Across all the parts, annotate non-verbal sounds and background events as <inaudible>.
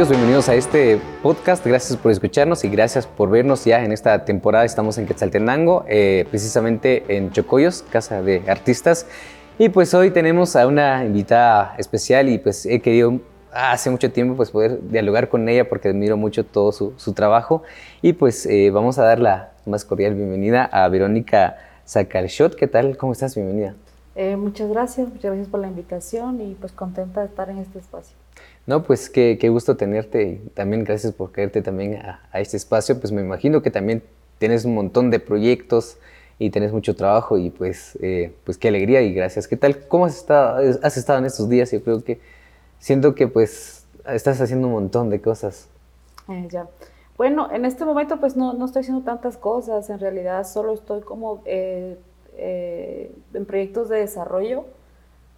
amigos? Bienvenidos a este podcast. Gracias por escucharnos y gracias por vernos ya en esta temporada. Estamos en Quetzaltenango, eh, precisamente en Chocoyos, Casa de Artistas. Y pues hoy tenemos a una invitada especial y pues he querido hace mucho tiempo pues poder dialogar con ella porque admiro mucho todo su, trabajo. Y pues eh, vamos a dar la más cordial bienvenida a Verónica Zakalshot. ¿Qué tal? ¿Cómo estás? Bienvenida. Eh, muchas gracias, muchas gracias por la invitación y pues contenta de estar en este espacio. No, pues qué, qué gusto tenerte y también gracias por caerte también a, este espacio. Pues me imagino que también tienes un montón de proyectos y tienes mucho trabajo y pues, eh, pues qué alegría y gracias. ¿Qué tal? ¿Cómo has estado, has estado en estos días? Yo creo que siento que pues estás haciendo un montón de cosas. Eh, ya. Bueno, en este momento pues no, no, estoy haciendo tantas cosas, en realidad solo estoy como eh, eh, en proyectos de desarrollo.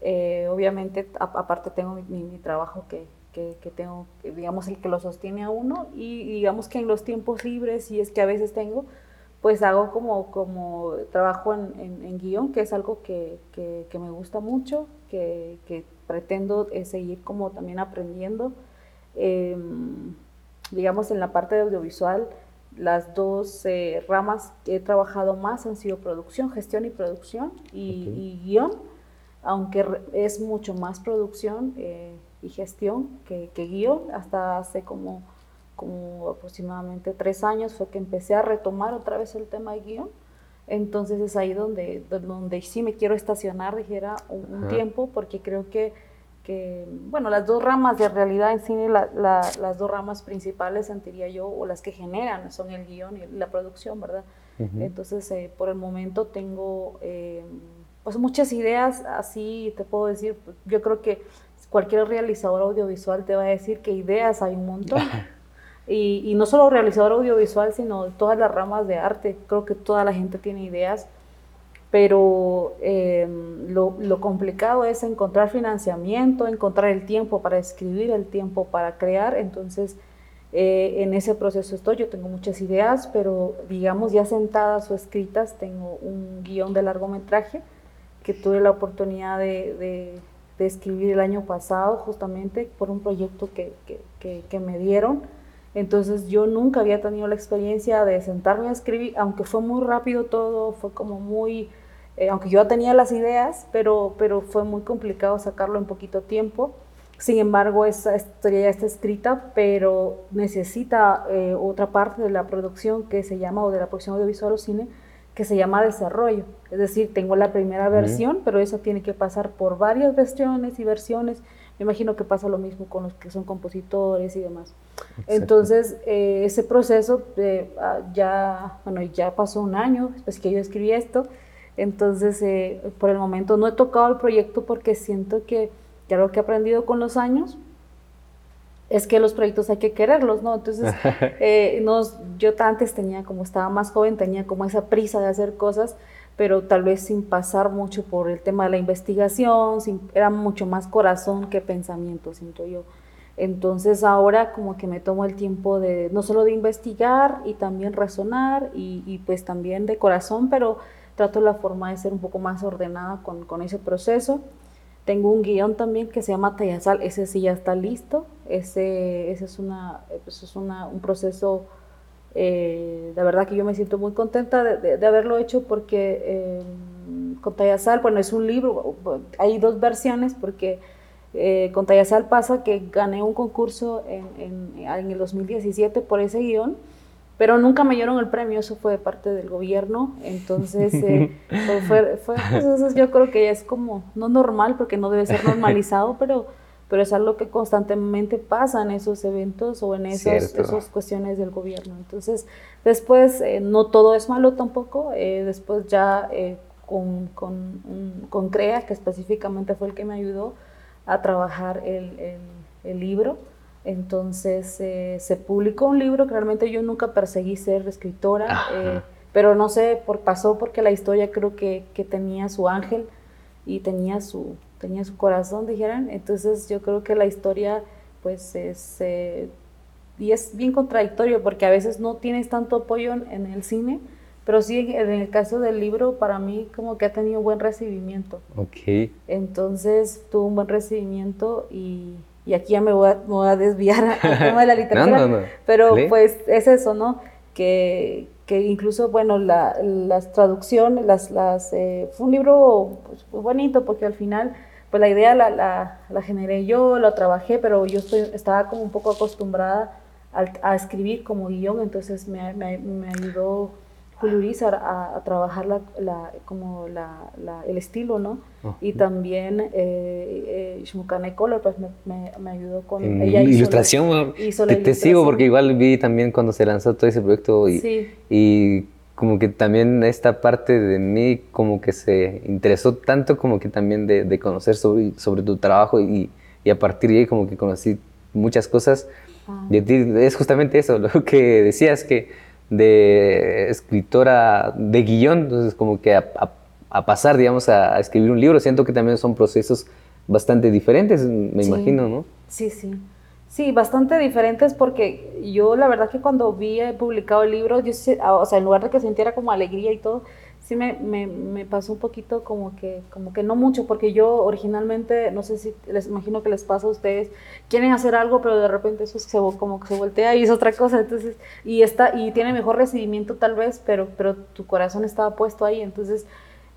Obviamente, aparte tengo mi, trabajo que, que, tengo, digamos, el que lo sostiene a uno y digamos que en los tiempos libres, y es que a veces tengo, pues hago como, como trabajo en, en, guion, que es algo que, que me gusta mucho, que, pretendo eh, seguir como también aprendiendo. Em, digamos, en la parte de audiovisual, las dos eh, ramas que he trabajado más han sido producción, gestión y producción y, guion, aunque es mucho más producción eh, y gestión que, guion. Hasta hace como, como aproximadamente tres años fue que empecé a retomar otra vez el tema de guion. Entonces es ahí donde, donde sí me quiero estacionar, dijera, un tiempo, porque creo que que, bueno, las dos ramas de realidad en cine, las dos ramas principales, sentiría yo, o las que generan, son el guion y la producción, ¿verdad? Entonces, eh, por el momento tengo, eh, pues, muchas ideas, así te puedo decir, yo creo que cualquier realizador audiovisual te va a decir que ideas hay un montón. <laughs> y, y no solo realizador audiovisual, sino todas las ramas de arte, creo que toda la gente tiene ideas pero eh, lo, complicado es encontrar financiamiento, encontrar el tiempo para escribir, el tiempo para crear, entonces eh, en ese proceso estoy, yo tengo muchas ideas, pero digamos ya sentadas o escritas, tengo un guion de largometraje que tuve la oportunidad de, escribir el año pasado justamente por un proyecto que, que me dieron. Entonces yo nunca había tenido la experiencia de sentarme a escribir, aunque fue muy rápido todo, fue como muy eh, aunque yo tenía las ideas, pero, pero fue muy complicado sacarlo en poquito tiempo. Sin embargo, esa historia ya está escrita, pero necesita eh, otra parte de la producción que se llama, o de la producción audiovisual o cine, que se llama desarrollo. Es decir, tengo la primera versión, pero eso tiene que pasar por varias versiones y versiones. Me imagino que pasa lo mismo con los que son compositores y demás. Entonces, eh, ese proceso ah, ya, bueno, ya pasó un año después que yo escribí esto entonces, eh, por el momento no he tocado el proyecto porque siento que ya lo que he aprendido con los años es que los proyectos hay que quererlos, ¿no? Entonces, <laughs> eh, yo antes tenía, como estaba más joven, tenía como esa prisa de hacer cosas, pero tal vez sin pasar mucho por el tema de la investigación, era mucho más corazón que pensamiento, siento yo. Entonces ahora como que me tomo el tiempo de no solo de investigar y también razonar y, y pues también de corazón, pero trato la forma de ser un poco más ordenada con, con ese proceso. Tengo un guion también que se llama Tayasal, ese sí ya está listo, ese, ese es, una, pues es una, un proceso, eh, la verdad que yo me siento muy contenta de, haberlo hecho porque eh, con Tayasal, bueno, es un libro, hay dos versiones porque eh, con Tayasal pasa que gané un concurso en, en, en el 2017 por ese guion pero nunca me dieron el premio, eso fue de parte del gobierno, entonces eh, <laughs> fue, fue pues, yo creo que es como, no normal, porque no debe ser <laughs> normalizado, pero, pero es algo que constantemente pasa en esos eventos o en esas cuestiones del gobierno. Entonces, después, eh, no todo es malo tampoco, eh, después ya con, con, con, CREA, que específicamente fue el que me ayudó a trabajar el, el, el libro, entonces eh, se publicó un libro que realmente yo nunca perseguí ser escritora, eh, pero no sé, por, pasó porque la historia creo que, que, tenía su ángel y tenía su, tenía su corazón, dijeran. Entonces yo creo que la historia pues es... Eh, y es bien contradictorio porque a veces no tienes tanto apoyo en, el cine, pero sí en el caso del libro para mí como que ha tenido un buen recibimiento. Ok. Entonces tuvo un buen recibimiento y, y aquí ya me voy a, desviar <laughs> al tema de la <laughs> literatura, pero pues es eso, ¿no? Que, que incluso, bueno, la, las traducciones, las, las, eh, fue un libro pues, muy bonito porque al final, pues la idea la, la, la, generé yo, la trabajé, pero yo estoy, estaba como un poco acostumbrada a, a escribir como guion, entonces me, me, me ayudó a, a, trabajar la, la, como la, el estilo, ¿no? Y también eh, eh Color, pues me, me, ayudó con... ella ilustración, hizo te, te, sigo porque igual vi también cuando se lanzó todo ese proyecto y, y como que también esta parte de mí como que se interesó tanto como que también de, de conocer sobre, sobre tu trabajo y, y, a partir de ahí como que conocí muchas cosas. Ah. Ti es justamente eso, <laughs> lo que decías que de escritora de guion, entonces como que a, pasar, digamos, a, escribir un libro, siento que también son procesos bastante diferentes, me imagino, ¿no? Sí, sí. Sí, bastante diferentes porque yo la verdad que cuando vi publicado el libro, yo, o sea, en lugar de que sintiera como alegría y todo, sí me, me, me, pasó un poquito como que, como que no mucho, porque yo originalmente, no sé si les imagino que les pasa a ustedes, quieren hacer algo, pero de repente eso se, como que se voltea y es otra cosa, entonces, y, está, y tiene mejor recibimiento tal vez, pero, pero tu corazón estaba puesto ahí, entonces...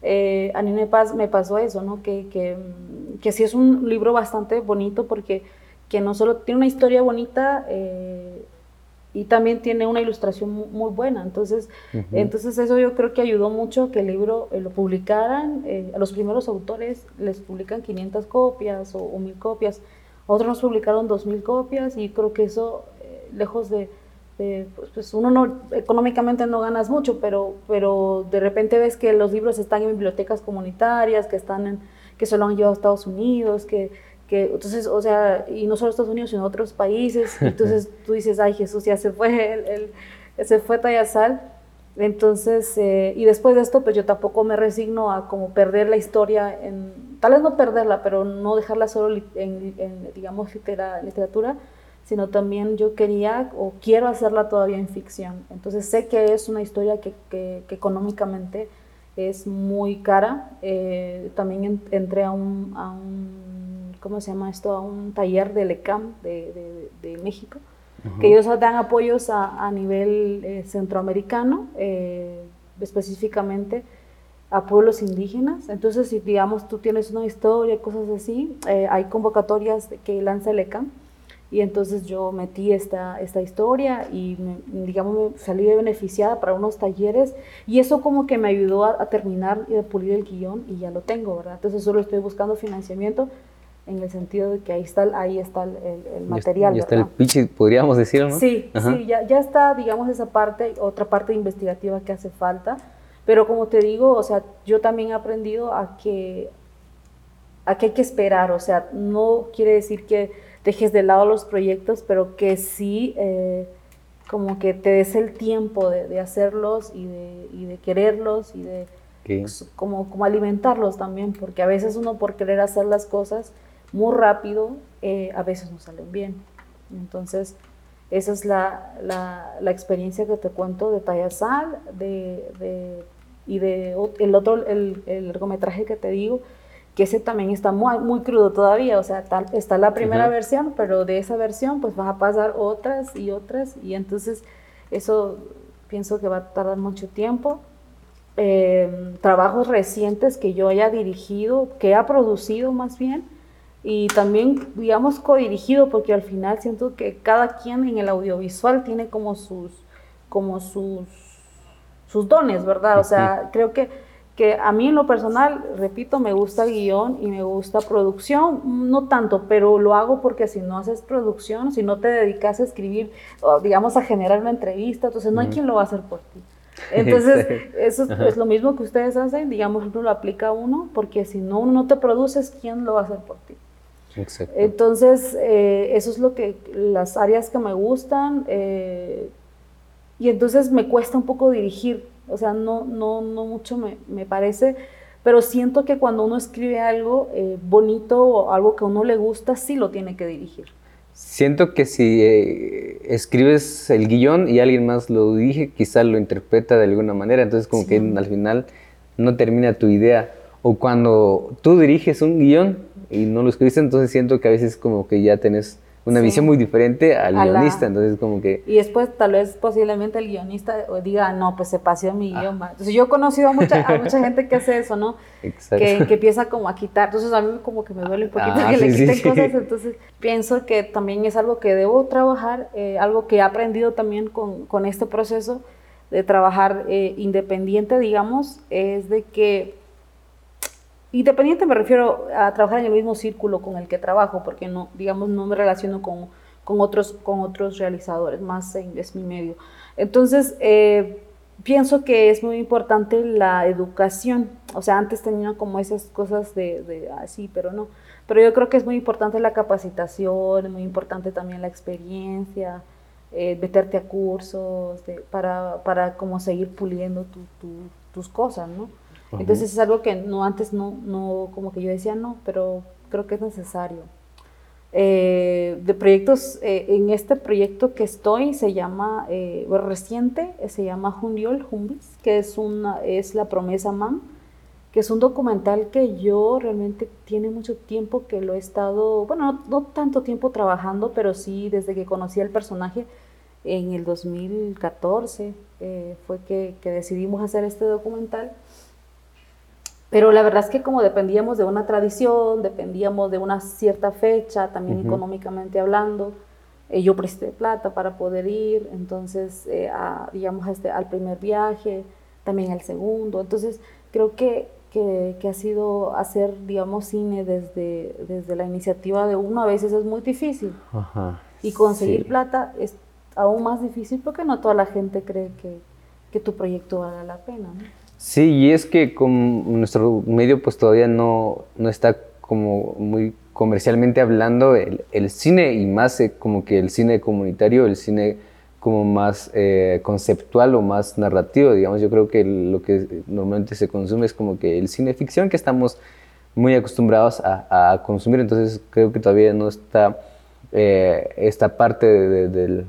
Eh, a mí me, pasó eso, ¿no? Que, que, que sí es un libro bastante bonito porque que no solo tiene una historia bonita, eh, y también tiene una ilustración muy, buena. Entonces, entonces eso yo creo que ayudó mucho que el libro eh, lo publicaran. Eh, a los primeros autores les publican 500 copias o, o 1000 copias. Otros nos publicaron 2000 copias y creo que eso, eh, lejos de, pues, pues, uno no, económicamente no ganas mucho, pero, pero de repente ves que los libros están en bibliotecas comunitarias, que, están en, que se lo han llevado a Estados Unidos, que que entonces, o sea, y no solo Estados Unidos, sino otros países, <laughs> entonces tú dices, ay Jesús, ya se fue, se fue Tayasal, entonces, eh, y después de esto, pues yo tampoco me resigno a como perder la historia, en, tal vez no perderla, pero no dejarla solo en, digamos, literatura, sino también yo quería o quiero hacerla todavía en ficción. Entonces sé que es una historia que, que, económicamente es muy cara. Eh, también entré a un, a un ¿cómo se llama esto? A un taller de LECAM de, de, México, que ellos dan apoyos a, a nivel eh, centroamericano, eh, específicamente a pueblos indígenas. Entonces, si digamos tú tienes una historia, cosas así, eh, hay convocatorias que lanza el ECAM. Y entonces yo metí esta, esta historia y, digamos, me salí beneficiada para unos talleres y eso como que me ayudó a, a terminar y a pulir el guion y ya lo tengo, ¿verdad? Entonces solo estoy buscando financiamiento en el sentido de que ahí está, ahí está el, el material. Ya está el pitch, podríamos decir, ¿no? Sí, sí, ya, ya está, digamos, esa parte, otra parte investigativa que hace falta, pero como te digo, o sea, yo también he aprendido a que, a que hay que esperar, o sea, no quiere decir que dejes de lado los proyectos, pero que sí, eh, como que te des el tiempo de, de hacerlos y de, y de quererlos y de... Como, como alimentarlos también, porque a veces uno por querer hacer las cosas muy rápido, eh, a veces no salen bien. Entonces, esa es la, la, experiencia que te cuento de Tayasal de, de, y de el otro, el, el, largometraje que te digo, que ese también está muy, muy crudo todavía, o sea, tal, está la primera versión, pero de esa versión pues vas a pasar otras y otras, y entonces eso pienso que va a tardar mucho tiempo. Eh, trabajos recientes que yo haya dirigido, que ha producido más bien, y también, digamos, codirigido, porque al final siento que cada quien en el audiovisual tiene como sus, como sus, sus dones, ¿verdad? O sea, creo que, que a mí en lo personal, repito, me gusta guion y me gusta producción, no tanto, pero lo hago porque si no haces producción, si no te dedicas a escribir, digamos, a generar una entrevista, entonces no hay quien lo va a hacer por ti. <laughs> Entonces, eso es, lo mismo que ustedes hacen, digamos, uno lo aplica a uno, porque si no, uno no te produces, ¿quién lo va a hacer por ti? Entonces, eh, eso es lo que, las áreas que me gustan, eh, y entonces me cuesta un poco dirigir, o sea, no, no, no mucho me, me parece, pero siento que cuando uno escribe algo eh, bonito o algo que a uno le gusta, sí lo tiene que dirigir. Siento que si escribes el guion y alguien más lo dirige, quizás lo interpreta de alguna manera, entonces como que al final no termina tu idea. O cuando tú diriges un guion, y no lo escribiste, entonces siento que a veces como que ya tenés una visión muy diferente al guionista, entonces como que... Y después tal vez posiblemente el guionista diga, no, pues se paseó mi ah. idioma. Entonces yo he conocido a mucha, a mucha gente que hace eso, ¿no? Exacto. Que, que, empieza como a quitar, entonces a mí como que me duele un poquito ah, que le quiten cosas, entonces pienso que también es algo que debo trabajar, eh, algo que he aprendido también con, con este proceso de trabajar eh, independiente, digamos, es de que Independiente me refiero a trabajar en el mismo círculo con el que trabajo, porque no, digamos, no me relaciono con, con otros, con otros realizadores, más en, es mi medio. Entonces, eh, pienso que es muy importante la educación. O sea, antes tenía como esas cosas de, así, pero no. Pero yo creo que es muy importante la capacitación, es muy importante también la experiencia, eh, meterte a cursos, para, para como seguir puliendo tus cosas, ¿no? Entonces es algo que no antes no, no, como que yo decía no, pero creo que es necesario. Eh, de proyectos, eh, en este proyecto que estoy se llama, eh, reciente, se llama Jundiol, Jumbis, que es, una, es la promesa MAM, que es un documental que yo realmente tiene mucho tiempo que lo he estado, bueno, no, tanto tiempo trabajando, pero sí desde que conocí al personaje en el 2014 fue que, que decidimos hacer este documental pero la verdad es que como dependíamos de una tradición, dependíamos de una cierta fecha, también económicamente hablando, eh, yo presté plata para poder ir, entonces, eh, digamos, este, al primer viaje, también al segundo. Entonces, creo que, que, ha sido hacer, digamos, cine desde, desde la iniciativa de uno a veces es muy difícil. y conseguir plata es aún más difícil porque no toda la gente cree que, que tu proyecto vale la pena. ¿no? Sí, y es que con nuestro medio pues todavía no, no está como muy comercialmente hablando el, el cine y más eh, como que el cine comunitario, el cine como más eh, conceptual o más narrativo, digamos, yo creo que lo que normalmente se consume es como que el cine ficción que estamos muy acostumbrados a, a consumir, entonces creo que todavía no está eh, esta parte del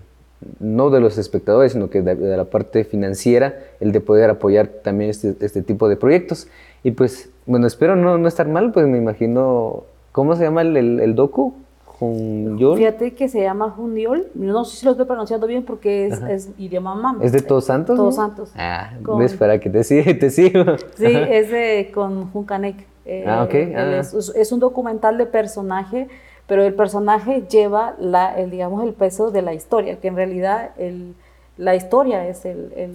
no de los espectadores, sino que de, la parte financiera, el de poder apoyar también este, este, tipo de proyectos. Y pues, bueno, espero no, no estar mal, pues me imagino, ¿cómo se llama el, el, docu? Jundiol. Fíjate que se llama Jundiol, no sé si lo estoy pronunciando bien porque es, es idioma mam. ¿Es de Todos Santos? Todos Santos. Ah, ves para que te, siga, <laughs> te sigo. Sí, es de, con Juncanek. Eh, ah, ok. Ah. Es, es, un documental de personaje pero el personaje lleva la, el, digamos, el peso de la historia, que en realidad el, la historia es el,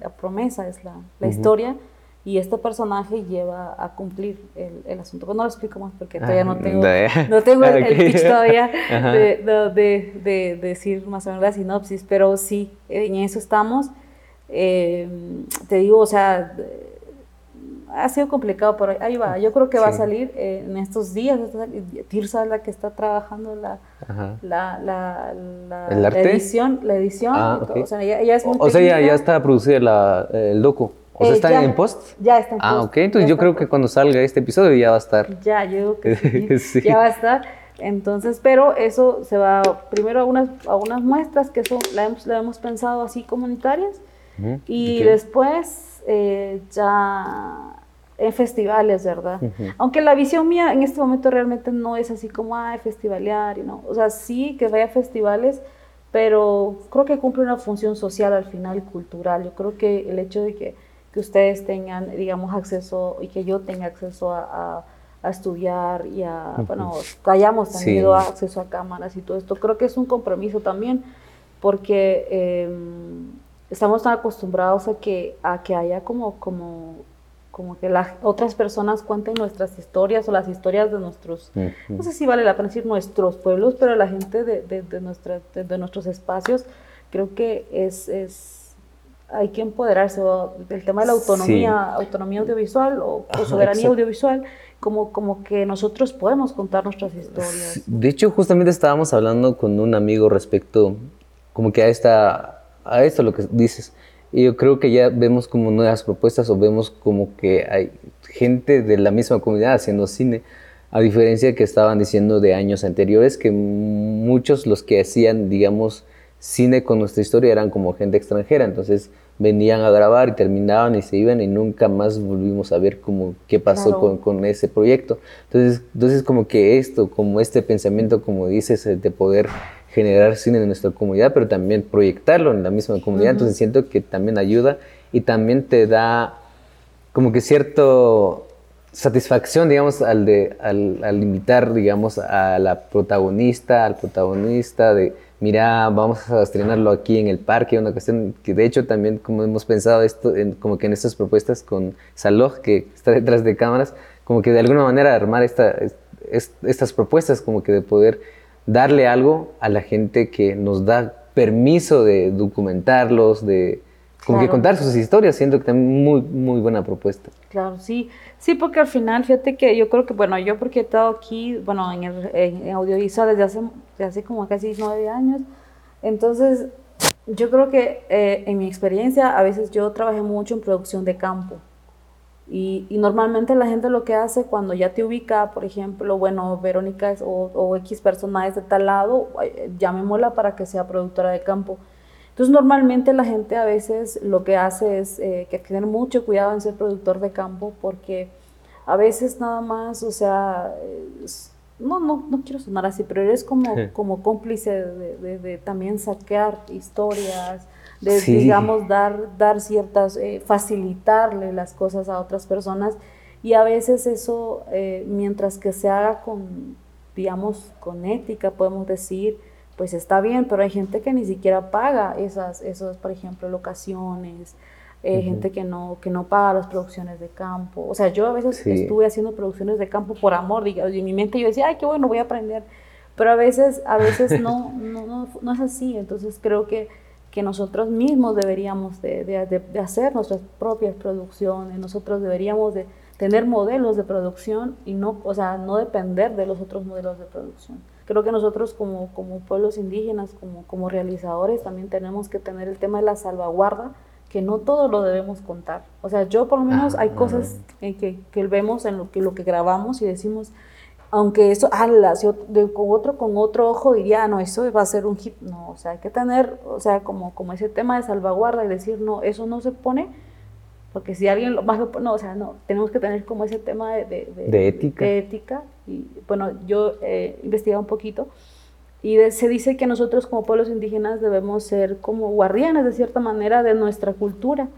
la promesa, es la, la historia, y este personaje lleva a cumplir el, asunto. Pues no lo explico más porque todavía no ah, tengo, no tengo el, <laughs> pitch todavía de, de, de, decir más o menos la sinopsis, pero sí, en eso estamos. Eh, te digo, o sea ha sido complicado, pero ahí va. Yo creo que va a salir eh, en estos días. Tirsa es la que está trabajando la, la, la, la, edición. La edición ah, O sea, ya, ya, es o sea ya, ya, está producida el docu. ¿O sea, eh, está en post? Ya está en ah, post. Ah, ok. Entonces yo creo que cuando salga este episodio ya va a estar. Ya, yo creo que <laughs> sí, Ya va a estar. Entonces, pero eso se va primero a unas, a unas muestras que son, la hemos, la hemos pensado así comunitarias. Y después eh, ya en festivales, ¿verdad? Aunque la visión mía en este momento realmente no es así como, ah, festivalear, ¿no? O sea, sí que vaya a festivales, pero creo que cumple una función social al final, cultural. Yo creo que el hecho de que, que ustedes tengan, digamos, acceso y que yo tenga acceso a, a, estudiar y a, bueno, que hayamos tenido acceso a cámaras y todo esto, creo que es un compromiso también, porque em, estamos tan acostumbrados a que, a que haya como, como como que las otras personas cuenten nuestras historias o las historias de nuestros, no sé si vale la pena decir nuestros pueblos, pero la gente de, de, de, de, nuestros espacios, creo que es, es, hay que empoderarse del tema de la autonomía, autonomía audiovisual o, soberanía audiovisual, como, como que nosotros podemos contar nuestras historias. De hecho, justamente estábamos hablando con un amigo respecto como que a, esta, a esto lo que dices, y yo creo que ya vemos como nuevas propuestas o vemos como que hay gente de la misma comunidad haciendo cine, a diferencia que estaban diciendo de años anteriores, que muchos los que hacían, digamos, cine con nuestra historia eran como gente extranjera. Entonces, venían a grabar y terminaban y se iban y nunca más volvimos a ver como qué pasó con, con, ese proyecto. Entonces, entonces como que esto, como este pensamiento, como dices, de poder generar cine en nuestra comunidad, pero también proyectarlo en la misma comunidad, entonces siento que también ayuda y también te da como que cierto satisfacción, digamos, al, de, al, al invitar, digamos, a la protagonista, al protagonista de mira, vamos a estrenarlo aquí en el parque, una cuestión que de hecho también como hemos pensado esto, en, como que en estas propuestas con Saloj, que está detrás de cámaras, como que de alguna manera armar esta, estas propuestas, como que de poder darle algo a la gente que nos da permiso de documentarlos, de como que contar sus historias, siento que también muy, muy buena propuesta. Claro, sí. Sí, porque al final, fíjate que yo creo que, bueno, yo porque he estado aquí, bueno, en, el, en audiovisual desde hace, desde hace como casi nueve años, entonces yo creo que eh, en mi experiencia a veces yo trabajé mucho en producción de campo. Y, y, normalmente la gente lo que hace cuando ya te ubica, por ejemplo, bueno, Verónica es, o, o X personajes de tal lado, llamémosla para que sea productora de campo. Entonces normalmente la gente a veces lo que hace es eh, que tener mucho cuidado en ser productor de campo porque a veces nada más, o sea, no, no, no quiero sonar así, pero eres como, como cómplice de, de, también saquear historias, de digamos dar, dar ciertas, eh, facilitarle las cosas a otras personas y a veces eso, eh, mientras que se haga con, digamos, con ética, podemos decir, pues está bien, pero hay gente que ni siquiera paga esas, esos, por ejemplo, locaciones, eh, gente que no, que no paga las producciones de campo. O sea, yo a veces estuve haciendo producciones de campo por amor, digamos, y en mi mente yo decía, ay, qué bueno, voy a aprender. Pero a veces, a veces <laughs> no, no, no, no es así. Entonces creo que, que nosotros mismos deberíamos de, de, de, hacer nuestras propias producciones, nosotros deberíamos de tener modelos de producción y no, o sea, no depender de los otros modelos de producción. Creo que nosotros como, como pueblos indígenas, como, como realizadores, también tenemos que tener el tema de la salvaguarda, que no todo lo debemos contar. O sea, yo por lo menos hay ah. cosas que, que, vemos en lo que, lo que grabamos y decimos, aunque eso, ala, si de, con otro con otro ojo diría, ah, no, eso va a ser un hit. No, o sea, hay que tener, o sea, como, como ese tema de salvaguarda y decir, no, eso no se pone porque si alguien lo más no, o sea, no, tenemos que tener como ese tema de, de, ética. De ética. Y bueno, yo he investigado un poquito y se dice que nosotros como pueblos indígenas debemos ser como guardianes de cierta manera de nuestra cultura.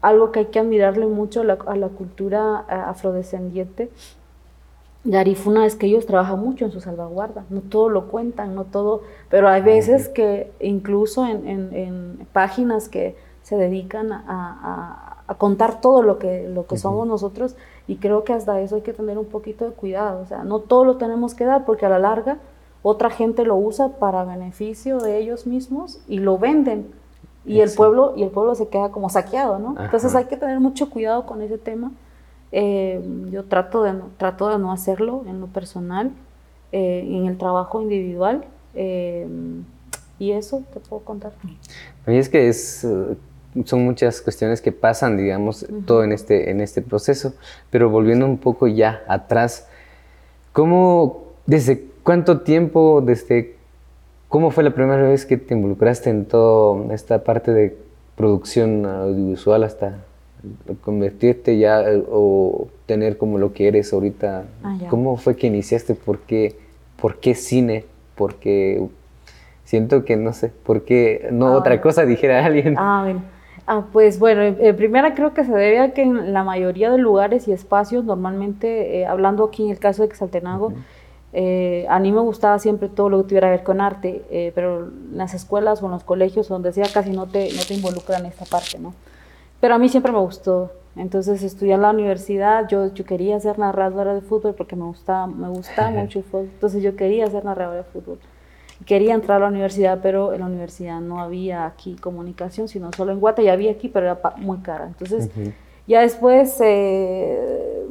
Algo que hay que admirarle mucho a la, a la cultura eh, afrodescendiente. Yarifuna es que ellos trabajan mucho en su salvaguarda, no todo lo cuentan, no todo, pero hay veces que incluso en, en, en páginas que se dedican a a contar todo lo que, lo que somos nosotros y creo que hasta eso hay que tener un poquito de cuidado, o sea, no todo lo tenemos que dar porque a la larga otra gente lo usa para beneficio de ellos mismos y lo venden. Y el pueblo y el pueblo se queda como saqueado, ¿no? Entonces hay que tener mucho cuidado con ese tema. Eh, yo trato de, no, trato de no hacerlo en lo personal, eh, en el trabajo individual. Eh, y eso te puedo contar. A mí es que es son muchas cuestiones que pasan, digamos, todo en este, en este proceso. Pero volviendo un poco ya atrás, ¿cómo, desde cuánto tiempo, desde cómo fue la primera vez que te involucraste en toda esta parte de producción audiovisual hasta convertirte ya o tener como lo que eres ahorita? Ah, ¿Cómo fue que iniciaste? ¿Por qué, ¿Por qué cine? Porque siento que no sé, ¿por qué no ah. otra cosa dijera alguien? Ah, bien. Ah, pues bueno, eh, primera creo que se debe a que en la mayoría de lugares y espacios, normalmente, eh, hablando aquí en el caso de Exaltenago, eh, a mí me gustaba siempre todo lo que tuviera que ver con arte, eh, pero en las escuelas o en los colegios, donde sea, casi no te, no te involucran en esta parte, ¿no? Pero a mí siempre me gustó. Entonces estudié en la universidad, yo, yo quería ser narradora de fútbol porque me gustaba, me gustaba <laughs> mucho el fútbol, entonces yo quería ser narradora de fútbol. Quería entrar a la universidad, pero en la universidad no había aquí comunicación, sino solo en Guate, ya había aquí, pero era muy cara. Entonces, ya después, eh,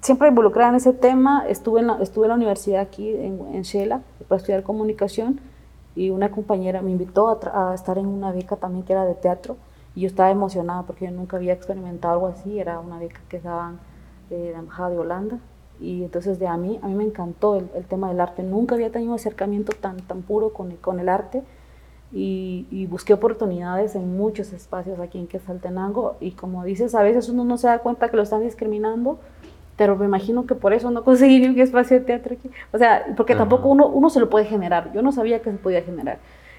siempre involucrada en ese tema, estuve en la, estuve en la universidad aquí en, en Shela para estudiar comunicación. Y una compañera me invitó a, estar en una beca también que era de teatro y yo estaba emocionada porque yo nunca había experimentado algo así, era una beca que daban de la Embajada de Holanda y entonces de a mí, a mí me encantó el, tema del arte. Nunca había tenido un acercamiento tan, tan puro con, con el arte. y, busqué oportunidades en muchos espacios aquí en Quetzaltenango y como dices, a veces uno no se da cuenta que lo están discriminando, pero me imagino que por eso no conseguí <laughs> un espacio de teatro aquí. O sea, porque tampoco uno, uno se lo puede generar, yo no sabía que se podía generar.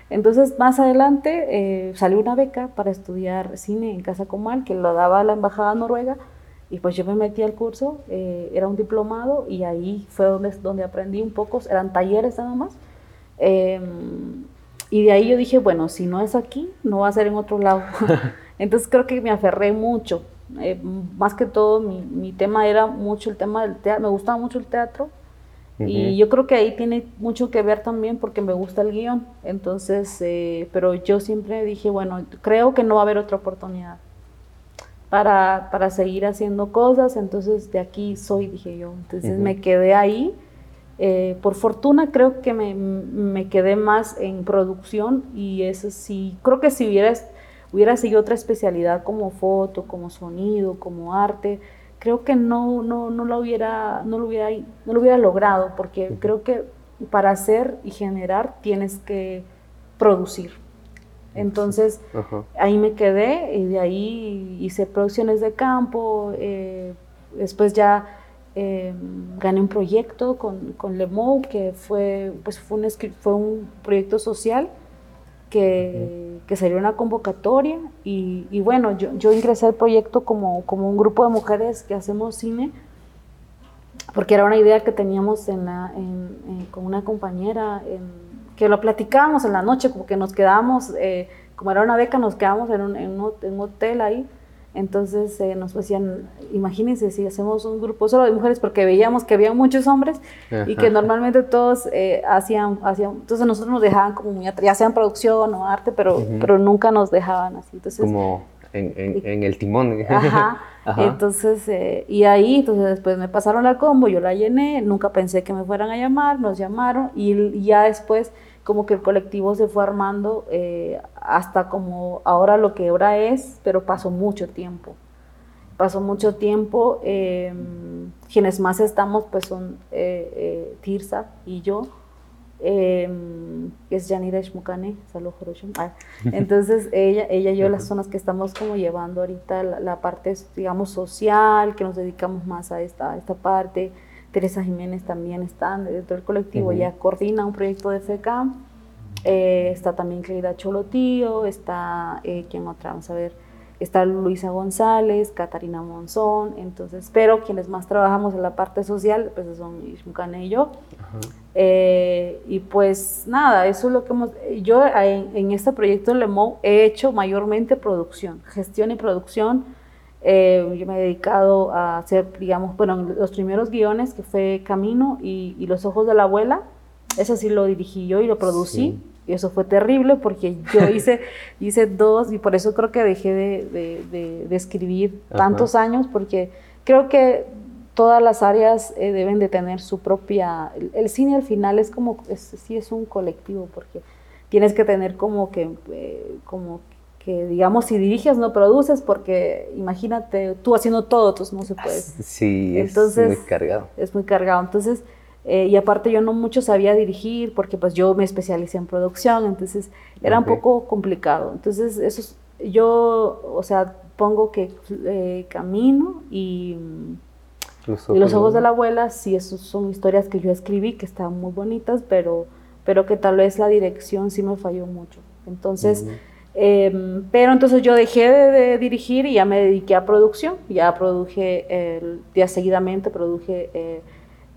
Entonces, más adelante eh, salió una beca para estudiar cine en Casa Comal, que lo daba la Embajada Noruega, y pues yo me metí al curso, eh, era un diplomado, y ahí fue donde, donde aprendí un poco, eran talleres nada más. Em, y de ahí yo dije, bueno, si no es aquí, no va a ser en otro lado. <laughs> Entonces creo que me aferré mucho. Eh, más que todo, mi, mi, tema era mucho el tema del teatro, me gustaba mucho el teatro. Y yo creo que ahí tiene mucho que ver también porque me gusta el guion. Entonces, eh, pero yo siempre dije, bueno, creo que no va a haber otra oportunidad para, para seguir haciendo cosas. Entonces, de aquí soy, dije yo. Entonces me quedé ahí eh, por fortuna creo que me, me, quedé más en producción y eso sí, creo que si hubiera, hubiera seguido otra especialidad como foto, como sonido, como arte, creo que no, no, no, lo, hubiera, no, lo, hubiera, no lo hubiera logrado porque creo que para hacer y generar tienes que producir. Entonces ahí me quedé y de ahí hice producciones de campo, eh, después ya Em, gané un proyecto con, con Lemo, que fue, pues fue, un, fue un proyecto social que, que salió una convocatoria y, y, bueno, yo, yo ingresé al proyecto como, como un grupo de mujeres que hacemos cine, porque era una idea que teníamos en la, en, con una compañera, que lo platicábamos en la noche, como que nos quedábamos, eh, como era una beca, nos quedábamos en un, en un hotel ahí entonces eh, nos decían, imagínense si hacemos un grupo solo de mujeres, porque veíamos que había muchos hombres y que normalmente todos eh, hacían, hacían, entonces nosotros nos dejaban como muy ya sea en producción o arte, pero, pero nunca nos dejaban así. Entonces, como en, en, el timón. <laughs> Ajá. Entonces, eh, y ahí, entonces después me pasaron la combo, yo la llené, nunca pensé que me fueran a llamar, nos llamaron y ya después como que el colectivo se fue armando eh, hasta como ahora lo que ahora es, pero pasó mucho tiempo. Pasó mucho tiempo. Em, quienes más estamos pues son eh, eh, Tirsa y yo, em, es Yanira Shmukane, ah, <laughs> Entonces ella, ella y yo las zonas que estamos como llevando ahorita la, parte, digamos, social, que nos dedicamos más a esta, esta parte. Teresa Jiménez también está dentro del colectivo, ella coordina un proyecto de FECA. Eh, está también Cleida Cholotío, está, eh, ¿quién otra? Vamos a ver, está Luisa González, Catarina Monzón, entonces, pero quienes más trabajamos en la parte social, pues son Ishmukane y yo. Eh, y pues nada, eso es lo que hemos, yo en, este proyecto Lemo he hecho mayormente producción, gestión y producción, eh, yo me he dedicado a hacer, digamos, bueno, los primeros guiones, que fue Camino y, Los Ojos de la Abuela, eso sí lo dirigí yo y lo producí. Y eso fue terrible porque yo <laughs> hice, hice dos y por eso creo que dejé de, de, escribir tantos años porque creo que todas las áreas eh, deben de tener su propia... El, cine al final es como, sí es un colectivo porque tienes que tener como que, eh, como que digamos, si diriges no produces, porque imagínate, tú haciendo todo, entonces no se puede. Sí, entonces, es muy cargado. Es muy cargado. Entonces, eh, y aparte yo no mucho sabía dirigir, porque pues yo me especialicé en producción, entonces era un poco complicado. Entonces, eso yo, o sea, pongo que eh, Camino y los ojos, y los ojos de la abuela, sí, esos son historias que yo escribí, que están muy bonitas, pero, pero que tal vez la dirección sí me falló mucho. Entonces... Em, pero entonces yo dejé de, dirigir y ya me dediqué a producción. Ya produje, el, ya seguidamente produje... Eh,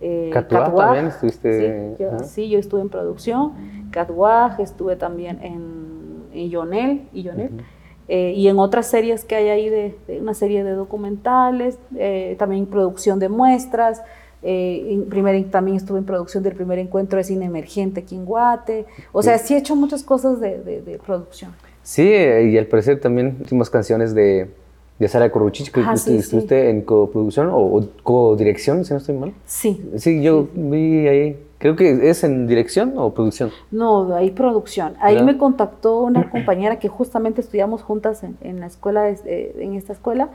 eh también estuviste... Sí yo, sí, yo estuve en producción. Catwag, estuve también en, en Yonel y Yonel. Eh, y en otras series que hay ahí, de, una serie de documentales, eh, también producción de muestras. Eh, primer, también estuve en producción del primer encuentro de cine emergente aquí en Guate. O sea, sí he hecho muchas cosas de, de producción. Sí, y al parecer también hicimos canciones de, de Sara Corruchich, que estuviste en coproducción o, co-dirección, si no estoy mal. Sí. Sí, yo vi ahí, creo que es en dirección o producción. No, ahí producción. Ahí me contactó una compañera que justamente estudiamos juntas en, la escuela, eh, en esta escuela,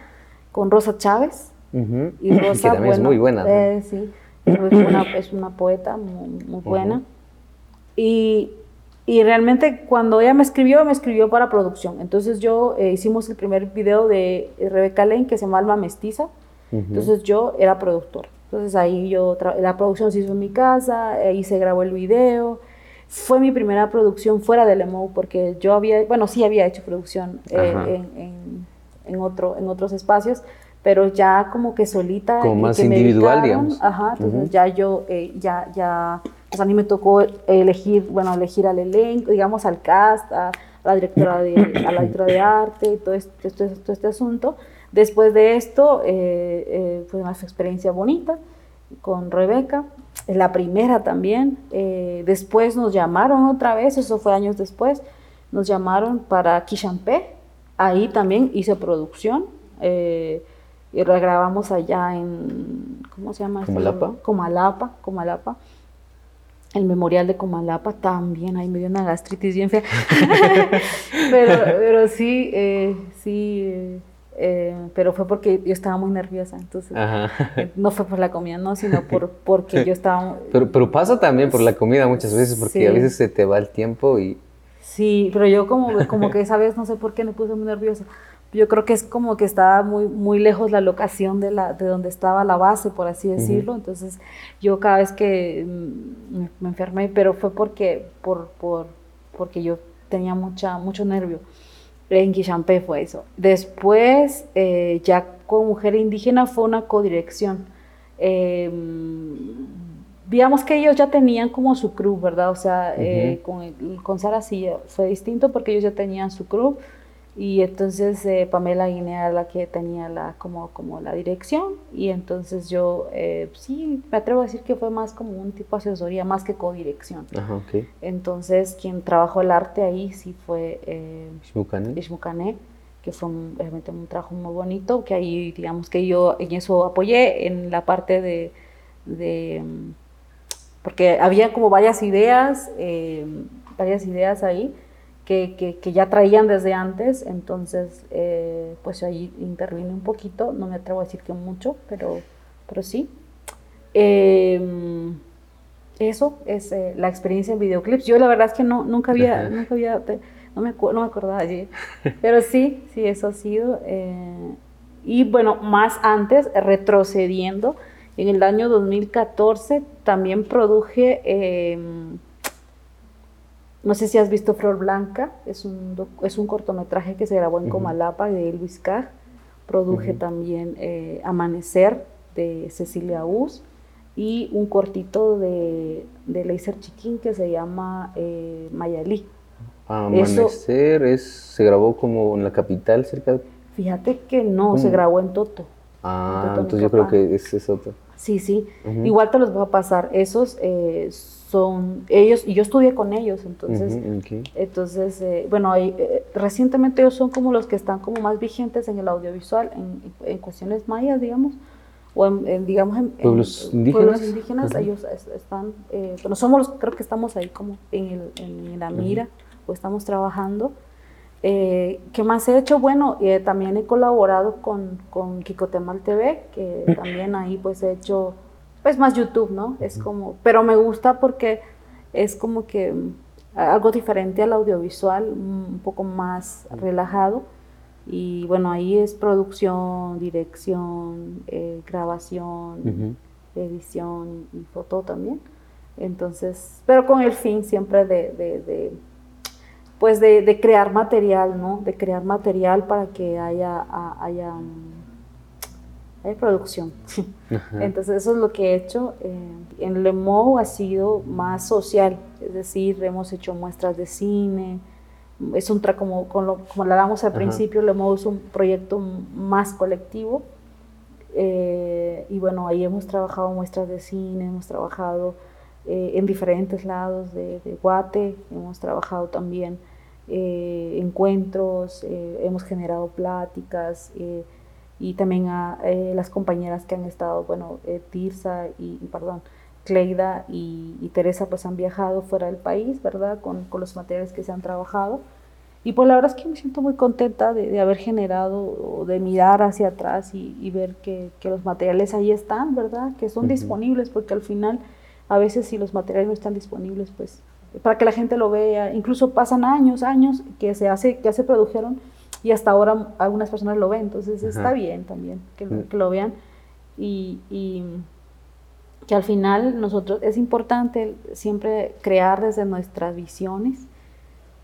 con Rosa Chávez. Y <laughs> Rosa, que también es muy buena. Eh, sí, es una, poeta muy, buena. Y y realmente cuando ella me escribió, me escribió para producción. Entonces yo eh, hicimos el primer video de Rebeca Lane que se llama Alma Mestiza. Entonces yo era productora. Entonces ahí yo, la producción se hizo en mi casa, ahí se grabó el video. Fue mi primera producción fuera del EMO porque yo había, bueno, sí había hecho producción eh, en, en, otro, en otros espacios, pero ya como que solita. Como más individual, digamos. Ajá, entonces ya yo, eh, ya, ya sea, a mí me tocó elegir, bueno, elegir al elenco, digamos, al cast, a, la directora de, a la directora de arte, todo este, todo este, asunto. Después de esto, eh, eh, fue una experiencia bonita con Rebeca, la primera también. Eh, después nos llamaron otra vez, eso fue años después, nos llamaron para Kishampé, ahí también hice producción. y grabamos allá en, ¿cómo se llama? Comalapa. Comalapa, Comalapa el memorial de Comalapa también, ahí me dio una gastritis bien fea. <laughs> pero, pero sí, eh, sí, eh, pero fue porque yo estaba muy nerviosa, entonces eh, no fue por la comida, no, sino por, porque yo estaba... <laughs> Pero, pero pasa también por la comida muchas veces, porque a veces se te va el tiempo y... Sí, pero yo como, como que esa vez no sé por qué me puse muy nerviosa. Yo creo que es como que estaba muy, muy lejos la locación de, la, de donde estaba la base, por así decirlo. Entonces, yo cada vez que mm, me enfermé, pero fue porque, por, por, porque yo tenía mucha, mucho nervio. En Quixampé fue eso. Después, eh, ya con Mujer Indígena fue una codirección. Eh, digamos que ellos ya tenían como su crew, ¿verdad? O sea, eh, con, con Sara sí fue distinto porque ellos ya tenían su crew y entonces eh, Pamela Guinea era la que tenía la, como, como la dirección y entonces yo eh, sí me atrevo a decir que fue más como un tipo de asesoría más que codirección. Ajá, okay. Entonces quien trabajó el arte ahí sí fue eh, Ishmukane, que fue realmente un trabajo muy bonito, que ahí digamos que yo en eso apoyé en la parte de, de porque había como varias ideas, eh, varias ideas ahí que, que, ya traían desde antes, entonces eh, pues ahí intervine un poquito, no me atrevo a decir que mucho, pero, pero sí. Em, eso es eh, la experiencia en videoclips. Yo la verdad es que no, nunca había, nunca había, no me, no me acordaba allí, pero sí, sí, eso ha sido. Eh, y bueno, más antes, retrocediendo, en el año 2014 también produje em, no sé si has visto Flor Blanca, es un, es un cortometraje que se grabó en Comalapa de Luis Caj. Produje también eh, Amanecer de Cecilia Uz y un cortito de, de Leiser Chiquín que se llama eh, Mayalí. Amanecer es, se grabó como en la capital, cerca de... Fíjate que no, se grabó en Toto. Ah, entonces yo creo que ese es otro. Sí, sí. Igual te los voy a pasar. Esos eh, son ellos, y yo estudié con ellos, entonces, entonces eh, bueno, eh, recientemente ellos son como los que están como más vigentes en el audiovisual, en, cuestiones mayas, digamos, o en, digamos, en pueblos indígenas, indígenas ellos están, eh, bueno, somos los, creo que estamos ahí como en, el, en la mira, o estamos trabajando. ¿Qué más he hecho? Bueno, también he colaborado con, con Kikotemal TV, que <laughs> también ahí pues he hecho pues más YouTube, ¿no? Es como, pero me gusta porque es como que mm, algo diferente al audiovisual, un poco más relajado. Y bueno, ahí es producción, dirección, eh, grabación, edición y foto también. Entonces, pero con el fin siempre de, de, pues de, crear material, ¿no? De crear material para que haya, haya hay producción. <laughs> Entonces eso es lo que he hecho. Eh, en Le Mou ha sido más social, es decir, hemos hecho muestras de cine. Es un como, como, como lo hablamos al principio, Le Mou es un proyecto más colectivo. Eh, y bueno, ahí hemos trabajado muestras de cine, hemos trabajado eh, en diferentes lados de, de, Guate, hemos trabajado también encuentros, hemos generado pláticas y también a eh, las compañeras que han estado, bueno, eh, Tirsa y, perdón, Cleida y, Teresa pues han viajado fuera del país, ¿verdad? Con, con, los materiales que se han trabajado. Y pues la verdad es que me siento muy contenta de, de haber generado, o de mirar hacia atrás y, y ver que, que, los materiales ahí están, ¿verdad? Que son disponibles, porque al final a veces si los materiales no están disponibles, pues para que la gente lo vea. Incluso pasan años, años que se hace, que se produjeron y hasta ahora algunas personas lo ven. Entonces está bien también que, mm. que lo vean y, y, que al final nosotros es importante siempre crear desde nuestras visiones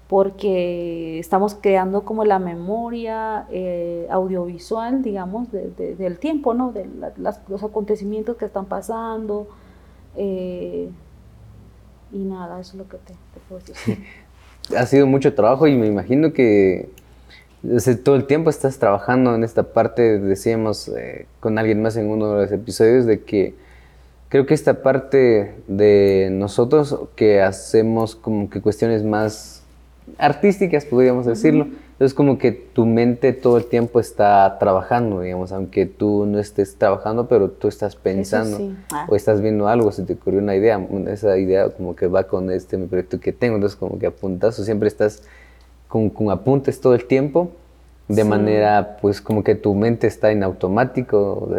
porque estamos creando como la memoria eh, audiovisual, digamos, del tiempo, ¿no? De los acontecimientos que están pasando. Eh, y nada, eso es lo que te, puedo decir. <laughs> ha sido mucho trabajo y me imagino que todo el tiempo estás trabajando en esta parte, decíamos eh, con alguien más en uno de los episodios, de que creo que esta parte de nosotros que hacemos como que cuestiones más artísticas, podríamos decirlo, es como que tu mente todo el tiempo está trabajando, digamos, aunque tú no estés trabajando, pero tú estás pensando ah. o estás viendo algo, se te ocurrió una idea, esa idea como que va con este mi proyecto que tengo, entonces como que apuntas o siempre estás con, con apuntes todo el tiempo, de manera pues como que tu mente está en automático,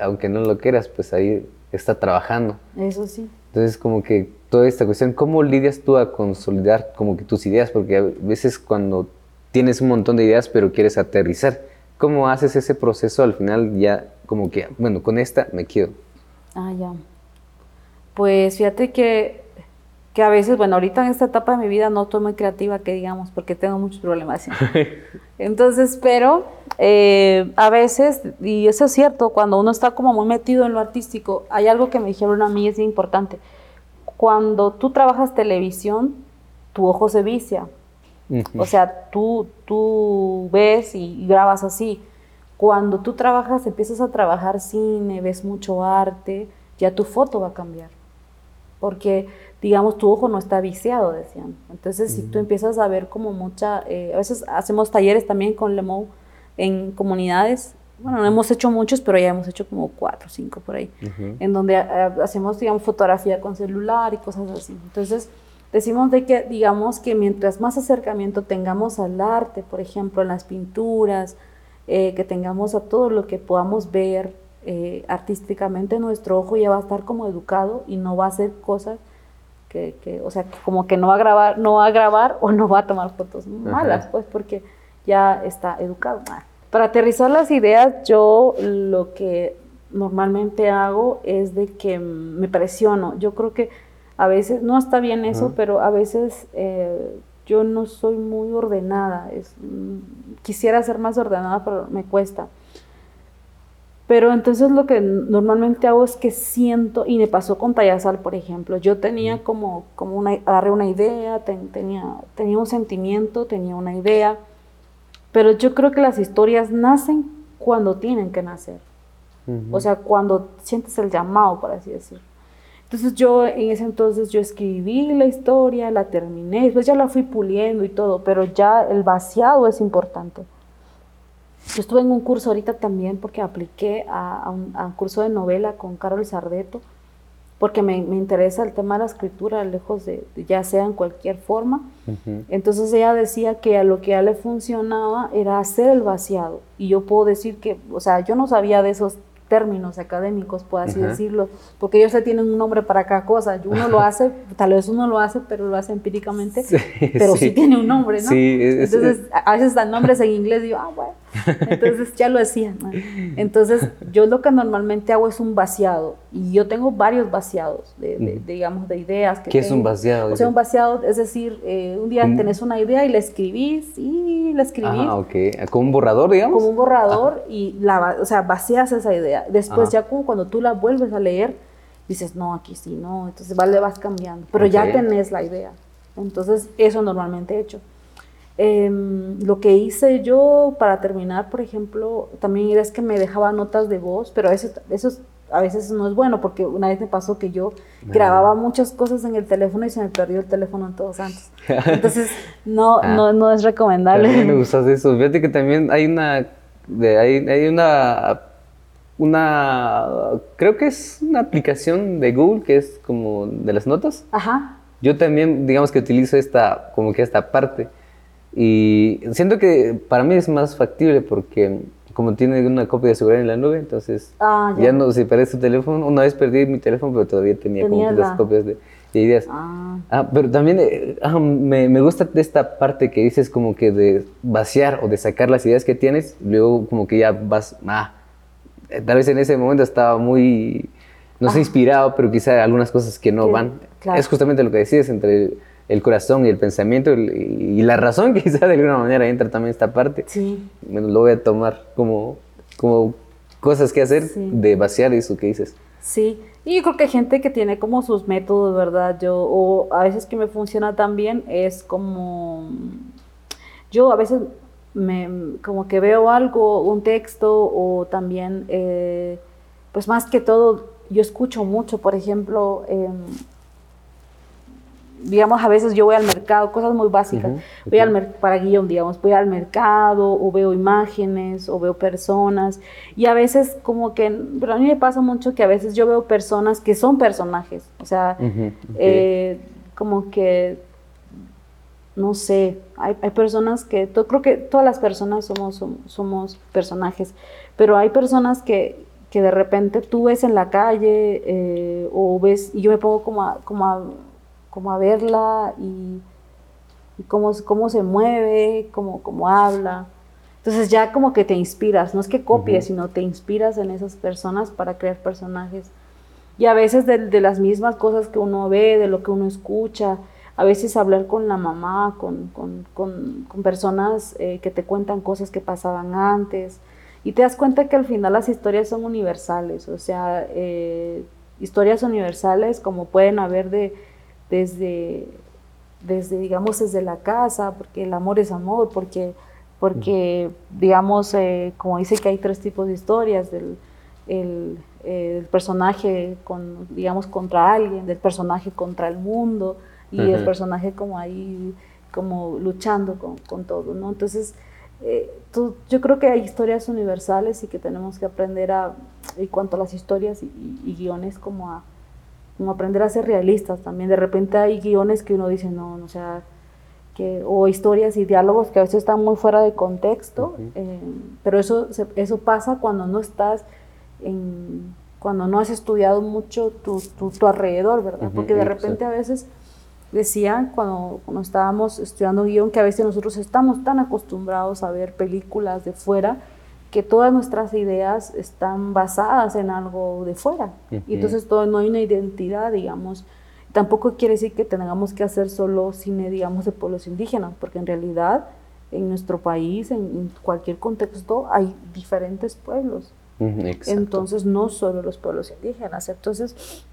aunque no lo quieras, pues ahí está trabajando. Eso sí. Entonces como que toda esta cuestión, ¿cómo lidias tú a consolidar como que tus ideas? Porque a veces cuando tienes un montón de ideas pero quieres aterrizar, ¿cómo haces ese proceso al final ya como que, bueno, con esta me quedo? Ah, ya. Pues fíjate que que a veces, bueno, ahorita en esta etapa de mi vida no estoy muy creativa, que digamos, porque tengo muchos problemas. <laughs> Entonces, pero eh, a veces, y eso es cierto, cuando uno está como muy metido en lo artístico, hay algo que me dijeron a mí, es importante. Cuando tú trabajas televisión, tu ojo se vicia. O sea, tú, tú ves y grabas así. Cuando tú trabajas, empiezas a trabajar cine, ves mucho arte, ya tu foto va a cambiar. Porque digamos, tu ojo no está viciado, decían. Entonces, si tú empiezas a ver como mucha, eh, a veces hacemos talleres también con Lemo en comunidades, bueno, no hemos hecho muchos, pero ya hemos hecho como cuatro o cinco por ahí, en donde eh, hacemos, digamos, fotografía con celular y cosas así. Entonces, decimos de que, digamos, que mientras más acercamiento tengamos al arte, por ejemplo, en las pinturas, eh, que tengamos a todo lo que podamos ver artísticamente, nuestro ojo ya va a estar como educado y no va a hacer cosas que, o sea, como que no va a grabar, no va a grabar o no va a tomar fotos malas, pues porque ya está educado. Para aterrizar las ideas, yo lo que normalmente hago es de que me presiono. Yo creo que a veces, no está bien eso, pero a veces eh, yo no soy muy ordenada. Es, mm, quisiera ser más ordenada, pero me cuesta. Pero entonces lo que normalmente hago es que siento, y me pasó con Tayasal, por ejemplo, yo tenía como, como una, agarré una idea, tenía, tenía un sentimiento, tenía una idea, pero yo creo que las historias nacen cuando tienen que nacer. O sea, cuando sientes el llamado, por así decirlo. Entonces yo en ese entonces yo escribí la historia, la terminé, después ya la fui puliendo y todo, pero ya el vaciado es importante. Yo estuve en un curso ahorita también porque apliqué a, un, curso de novela con Carol Sardeto, porque me, interesa el tema de la escritura, lejos de, ya sea en cualquier forma. Entonces ella decía que a lo que a le funcionaba era hacer el vaciado. Y yo puedo decir que, o sea, yo no sabía de esos términos académicos, por así decirlo, porque ellos se tienen un nombre para cada cosa. Uno lo <laughs> hace, tal vez uno lo hace, pero lo hace empíricamente, pero sí. tiene un nombre, ¿no? Sí, Entonces, a veces dan nombres en inglés y digo, ah, bueno, entonces ya lo hacían. Entonces, yo lo que normalmente hago es un vaciado, y yo tengo varios vaciados, de, digamos, de ideas. Que ¿Qué es un vaciado? O sea, un vaciado, es decir, eh, un día tenés una idea y la escribís, y la escribís. Ah, ok. ¿Como un borrador, digamos? Como un borrador, y la, o sea, vacías esa idea. Después ya como cuando tú la vuelves a leer, dices, no, aquí sí, no, entonces vale, vas cambiando, pero ya tenés la idea. Entonces eso normalmente he hecho. Em, lo que hice yo para terminar, por ejemplo, también era es que me dejaba notas de voz, pero eso, eso a veces no es bueno porque una vez me pasó que yo grababa muchas cosas en el teléfono y se me perdió el teléfono en todos santos. <laughs> Entonces no, ah. no, no es recomendable. También me gustas eso. Fíjate que también hay una, de, hay, hay una una, creo que es una aplicación de Google que es como de las notas. Ajá. Yo también, digamos que utilizo esta, como que esta parte. Y siento que para mí es más factible porque como tiene una copia de seguridad en la nube, entonces Ah, ya. no, si perdés tu teléfono, una vez perdí mi teléfono, pero todavía tenía como Tenías que las la- copias de, de ideas. Ah, Ah, pero también eh, ah, me, me gusta esta parte que dices como que de vaciar o de sacar las ideas que tienes, luego como que ya vas, ah, eh, tal vez en ese momento estaba muy, no sé, inspirado, pero quizá algunas cosas que no van. claro. Es justamente lo que decías entre el, el corazón y el pensamiento y, la razón, <laughs> quizá de alguna manera entra también esta parte. sí. Lo voy a tomar como, como cosas que hacer Sí. de vaciar eso que dices. Sí, y yo creo que hay gente que tiene como sus métodos, ¿verdad? Yo, o a veces que me funciona también es como, yo a veces me, como que veo algo, un texto, o también, eh, pues más que todo, yo escucho mucho, por ejemplo, em, digamos, a veces yo voy al mercado, cosas muy básicas. Voy al ok. mer- para guion, digamos, voy al mercado o veo imágenes o veo personas y a veces como que, pero a mí me pasa mucho que a veces yo veo personas que son personajes, o sea, eh, como que, no sé, hay, hay personas que, creo que todas las personas somos, som- somos personajes, pero hay personas que, que de repente tú ves en la calle eh, o ves, y yo me pongo como a, como a, como a verla y, y cómo, cómo se mueve, cómo, cómo habla. Entonces ya como que te inspiras, no es que copies, Ujú. sino te inspiras en esas personas para crear personajes. Y a veces de, de las mismas cosas que uno ve, de lo que uno escucha, a veces hablar con la mamá, con, con, con- con personas eh, que te cuentan cosas que pasaban antes. Y te das cuenta que al final las historias son universales, o sea, eh, historias universales como pueden haber de, desde, desde, digamos, desde la casa, porque el amor es amor, porque, porque digamos, eh, como dice que hay tres tipos de historias, del el, eh, el personaje, con, digamos, contra alguien, del personaje contra el mundo, y el Ujú. personaje como ahí, como luchando con, con todo, ¿no? Entonces, eh, tú- yo creo que hay historias universales y que tenemos que aprender a, en cuanto a las historias y, y- y guiones, como a, como aprender a ser realistas también. De repente hay guiones que uno dice, no, no, o sea, que, o historias y diálogos que a veces están muy fuera de contexto, eh, pero eso, eso pasa cuando no estás en, cuando no has estudiado mucho tu, tu, tu alrededor, ¿verdad? Porque de repente a veces decían cuando, cuando estábamos estudiando guion que a veces nosotros estamos tan acostumbrados a ver películas de fuera que todas nuestras ideas están basadas en algo de fuera. Y entonces todo, no hay una identidad, digamos. Tampoco quiere decir que tengamos que hacer solo cine, digamos, de pueblos indígenas, porque en realidad en nuestro país, en, en cualquier contexto, hay diferentes pueblos. Entonces, no solo los pueblos indígenas. Entonces,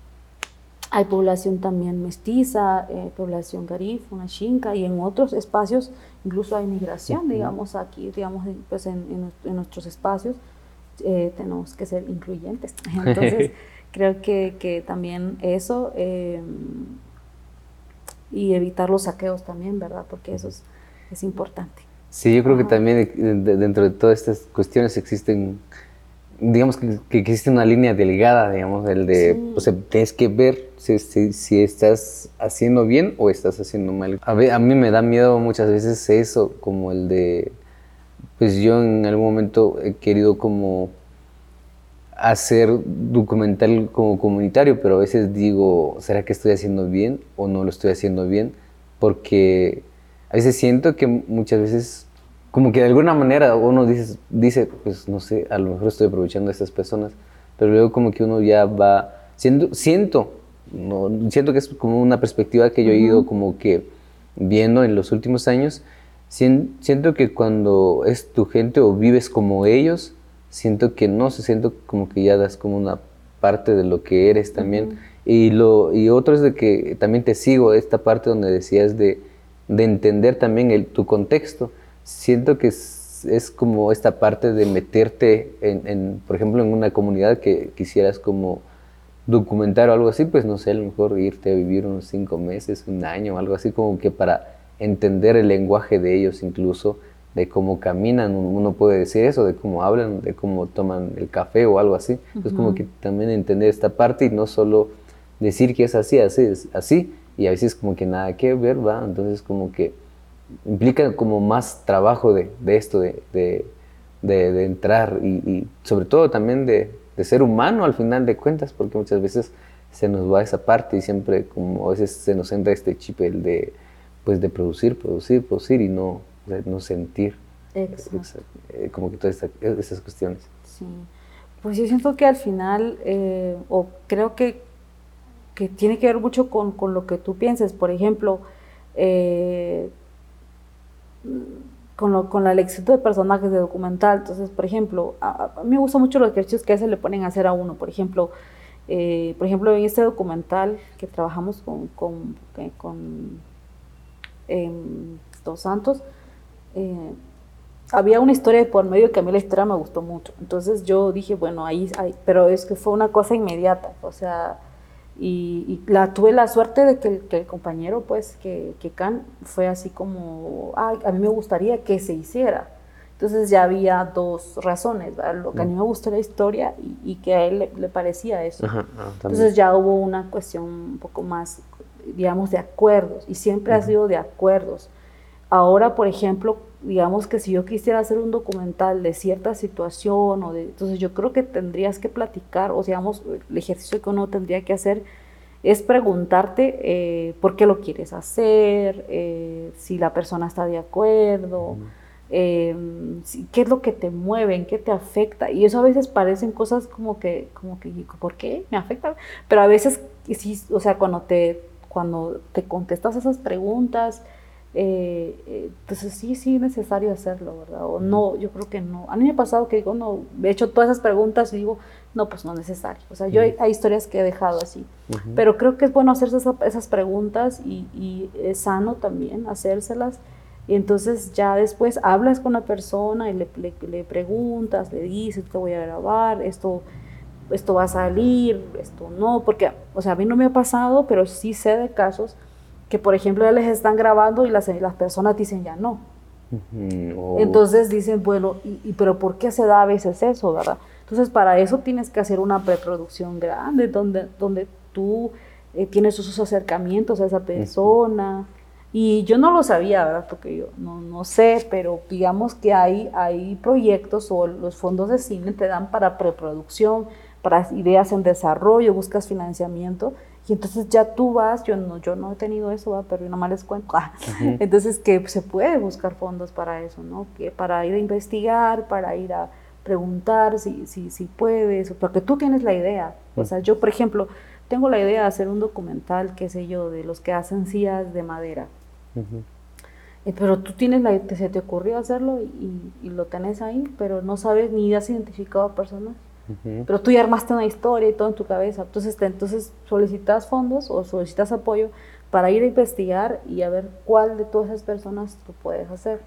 hay población también mestiza, eh, población garífuna, xinca, y en otros espacios incluso hay migración, digamos, aquí, digamos, en, pues en, en nues- en nuestros espacios eh, tenemos que ser incluyentes. <laughs> Entonces, <laughs> creo que, que también eso, eh, y evitar los saqueos también, ¿verdad? Porque eso es, es importante. Sí, yo creo que también eh, de- dentro de todas estas cuestiones existen, digamos que, que existe una línea delgada, digamos, el de, Sí. o sea, tienes que ver si, si, si estás haciendo bien o estás haciendo mal. A, a mí me da miedo muchas veces eso, como el de, pues yo en algún momento he querido como hacer documental como comunitario, pero a veces digo, ¿será que estoy haciendo bien o no lo estoy haciendo bien? Porque a veces siento que muchas veces, como que de alguna manera uno dice, dice, pues no sé, a lo mejor estoy aprovechando a estas personas, pero luego como que uno ya va, siento, siento, no, siento que es como una perspectiva que yo he ido como que viendo en los últimos años, sien- siento que cuando es tu gente o vives como ellos, siento que no sé, siento como que ya das como una parte de lo que eres también. Y, lo, y otro es de que también te sigo esta parte donde decías de, de entender también el, tu contexto. Siento que es, es como esta parte de meterte, en, en, por ejemplo, en una comunidad que quisieras como documentar o algo así, pues no sé, a lo mejor irte a vivir unos cinco meses, un año, algo así como que para entender el lenguaje de ellos incluso, de cómo caminan, uno puede decir eso, de cómo hablan, de cómo toman el café o algo así. Entonces como que también entender esta parte y no solo decir que es así, así, es así, y a veces como que nada que ver, ¿va? Entonces como que implica como más trabajo de, de esto, de, de, de, entrar y, sobre todo también de, de, ser humano al final de cuentas, porque muchas veces se nos va esa parte y siempre como a veces se nos entra este chip el de, pues de producir, producir, producir y no, no sentir. Exacto. Eh, como que todas esas cuestiones. Sí. Pues yo siento que al final, eh, o creo que, que, tiene que ver mucho con, con, lo que tú pienses. Por ejemplo, eh, con, lo, con la elección de personajes de documental. Entonces, por ejemplo, a, mí me gustan mucho los ejercicios que se le ponen a hacer a uno. Por ejemplo, eh, por ejemplo en este documental que trabajamos con, con, con Dos Santos, había una historia de por medio que a mí la historia me gustó mucho. Entonces yo dije, bueno, ahí, ahí pero es que fue una cosa inmediata, o sea, y, la tuve la suerte de que, el compañero, pues, que, que Can fue así como, ay, a mí me gustaría que se hiciera. Entonces ya había dos razones, lo que a mí me gustó la historia y, que a él le, parecía eso. Ah, Entonces ya hubo una cuestión un poco más, digamos, de acuerdos, y siempre ha sido de acuerdos. Ahora, por ejemplo, digamos que si yo quisiera hacer un documental de cierta situación, o de, entonces yo creo que tendrías que platicar, o digamos, el ejercicio que uno tendría que hacer es preguntarte eh, por qué lo quieres hacer, eh, si la persona está de acuerdo, eh, qué es lo que te mueve, en qué te afecta. Y eso a veces parecen cosas como que, como que, ¿por qué me afecta? Pero a veces, sí, o sea, cuando te, cuando te contestas esas preguntas, eh, eh, entonces sí, sí es necesario hacerlo, ¿verdad? O no, yo creo que no. A mí me ha pasado que digo, no, he hecho todas esas preguntas y digo, no, pues no es necesario. O sea, yo hay, historias que he dejado así. Pero creo que es bueno hacerse esas preguntas y, es sano también hacérselas. Y entonces ya después hablas con la persona y le, le, preguntas, le dices, te voy a grabar, esto, esto va a salir, esto no, porque, o sea, a mí no me ha pasado, pero sí sé de casos que por ejemplo ya les están grabando y las, las personas dicen ya no. Oh. Entonces dicen, bueno, y, pero ¿por qué se da a veces eso, verdad? Entonces para eso tienes que hacer una preproducción grande donde, donde tú eh, tienes esos acercamientos a esa persona. Y yo no lo sabía, ¿verdad? Porque yo no, no sé, pero digamos que hay, hay proyectos o los fondos de cine te dan para preproducción, para ideas en desarrollo, buscas financiamiento y entonces ya tú vas, yo no, yo no he tenido eso, pero yo nomás les cuento. Entonces que se puede buscar fondos para eso, ¿no? Que para ir a investigar, para ir a preguntar si, si, si puedes, porque tú tienes la idea. O sea, yo, por ejemplo, tengo la idea de hacer un documental, qué sé yo, de los que hacen sillas de madera. Eh, pero tú tienes la se te ocurrió hacerlo y, y, lo tenés ahí, pero no sabes ni has identificado a personas. Pero tú ya armaste una historia y todo en tu cabeza. Entonces, entonces solicitas fondos o solicitas apoyo para ir a investigar y a ver cuál de todas esas personas tú puedes hacer.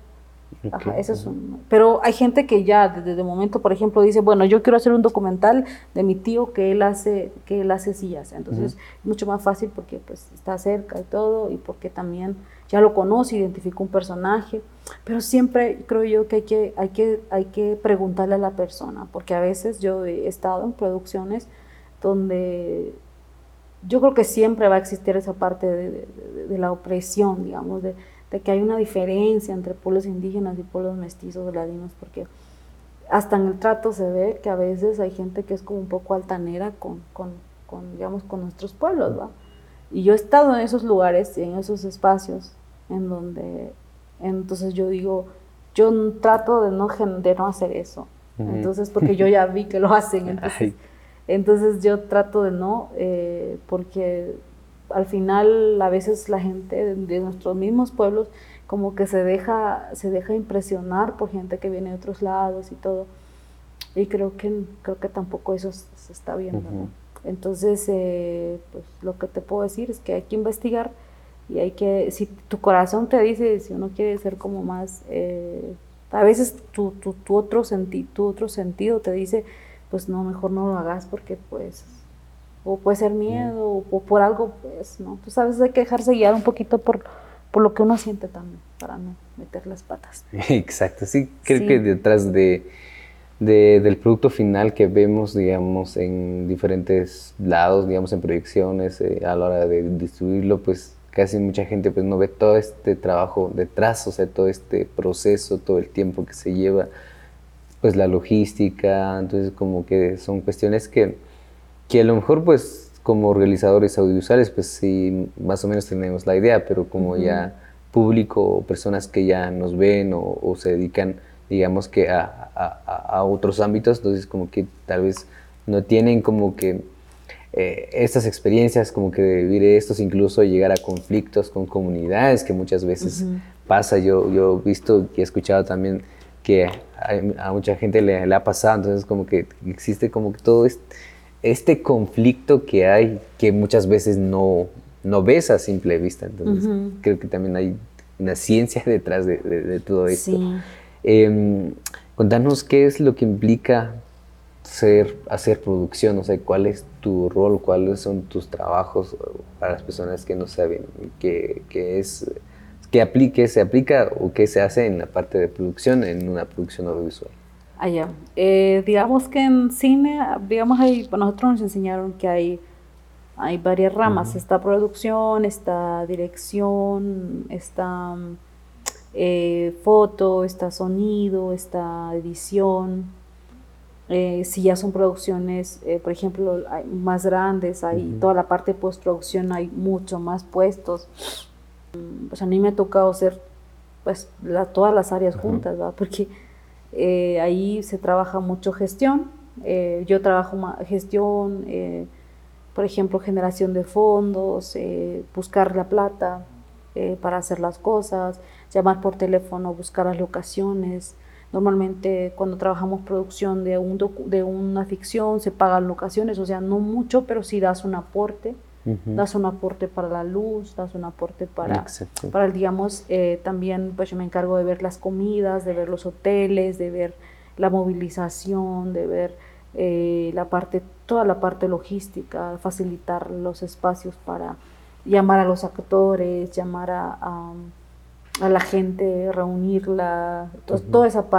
Ajá, eso es pero hay gente que ya desde el momento, por ejemplo, dice, bueno, yo quiero hacer un documental de mi tío que él hace, que él hace sillas. Entonces, es mucho más fácil porque pues está cerca y todo y porque también ya lo conoce, identifica un personaje, pero siempre creo yo que hay que, hay que, hay que preguntarle a la persona, porque a veces yo he estado en producciones donde yo creo que siempre va a existir esa parte de, la opresión, digamos, de, que hay una diferencia entre pueblos indígenas y pueblos mestizos ladinos, porque hasta en el trato se ve que a veces hay gente que es como un poco altanera con, con, digamos, con nuestros pueblos, ¿va? Y yo he estado en esos lugares, en esos espacios, en donde, entonces yo digo, yo trato de no, de no hacer eso. Entonces, porque yo ya vi que lo hacen. <laughs> Entonces, yo trato de no, eh, porque al final a veces la gente de, nuestros mismos pueblos como que se deja, se deja impresionar por gente que viene de otros lados y todo. Y creo que, creo que tampoco eso se está viendo. Entonces, eh, pues lo que te puedo decir es que hay que investigar y hay que, si tu corazón te dice, si uno quiere ser como más, eh, a veces tu, tu, tu, otro senti tu otro sentido te dice, pues no, mejor no lo hagas porque pues, o puede ser miedo, o, por algo, pues, ¿no? Tú sabes, hay que dejarse guiar un poquito por, por lo que uno siente también, para no meter las patas. <laughs> Exacto, sí, creo que detrás de, de, del producto final que vemos, digamos, en diferentes lados, digamos, en proyecciones, eh, a la hora de distribuirlo, pues casi mucha gente pues no ve todo este trabajo detrás, o sea, todo este proceso, todo el tiempo que se lleva. pues la logística, entonces como que son cuestiones que, que a lo mejor pues como realizadores audiovisuales pues sí más o menos tenemos la idea, pero como ya público o personas que ya nos ven o, se dedican digamos que a, a, otros ámbitos, entonces como que tal vez no tienen como que eh, estas experiencias, como que de vivir estos, incluso llegar a conflictos con comunidades que muchas veces pasa. Yo, yo he visto y he escuchado también que a, mucha gente le, ha pasado, entonces como que existe como que todo este, conflicto que hay que muchas veces no, no ves a simple vista, entonces creo que también hay una ciencia <laughs> detrás de, todo esto. Em, contanos qué es lo que implica ser, hacer producción, o sea, cuál es tu rol, cuáles son tus trabajos para las personas que no saben qué, qué es que aplique, se aplica o qué se hace en la parte de producción, en una producción audiovisual. Allá. Ah, eh, digamos que en cine, digamos, ahí, nosotros nos enseñaron que hay, hay varias ramas. Está producción, está dirección, está eh, foto, está sonido, está edición. Eh, si ya son producciones, por ejemplo, más grandes, hay toda la parte de postproducción, hay mucho más puestos. Pues a mí me ha tocado hacer pues todas las áreas juntas, Porque eh, ahí se trabaja mucho gestión, eh, yo trabajo gestión, eh, por ejemplo, generación de fondos, buscar la plata para hacer las cosas, llamar por teléfono, buscar las locaciones. Normalmente cuando trabajamos producción de, un de una ficción se pagan locaciones, o sea, no mucho, pero sí das un aporte. Das un aporte para la luz, das un aporte para, para digamos, eh, también pues yo me encargo de ver las comidas, de ver los hoteles, de ver la movilización, de ver eh, la parte, toda la parte logística, facilitar los espacios para llamar a los actores, llamar a, a, la gente, reunirla, toda esa parte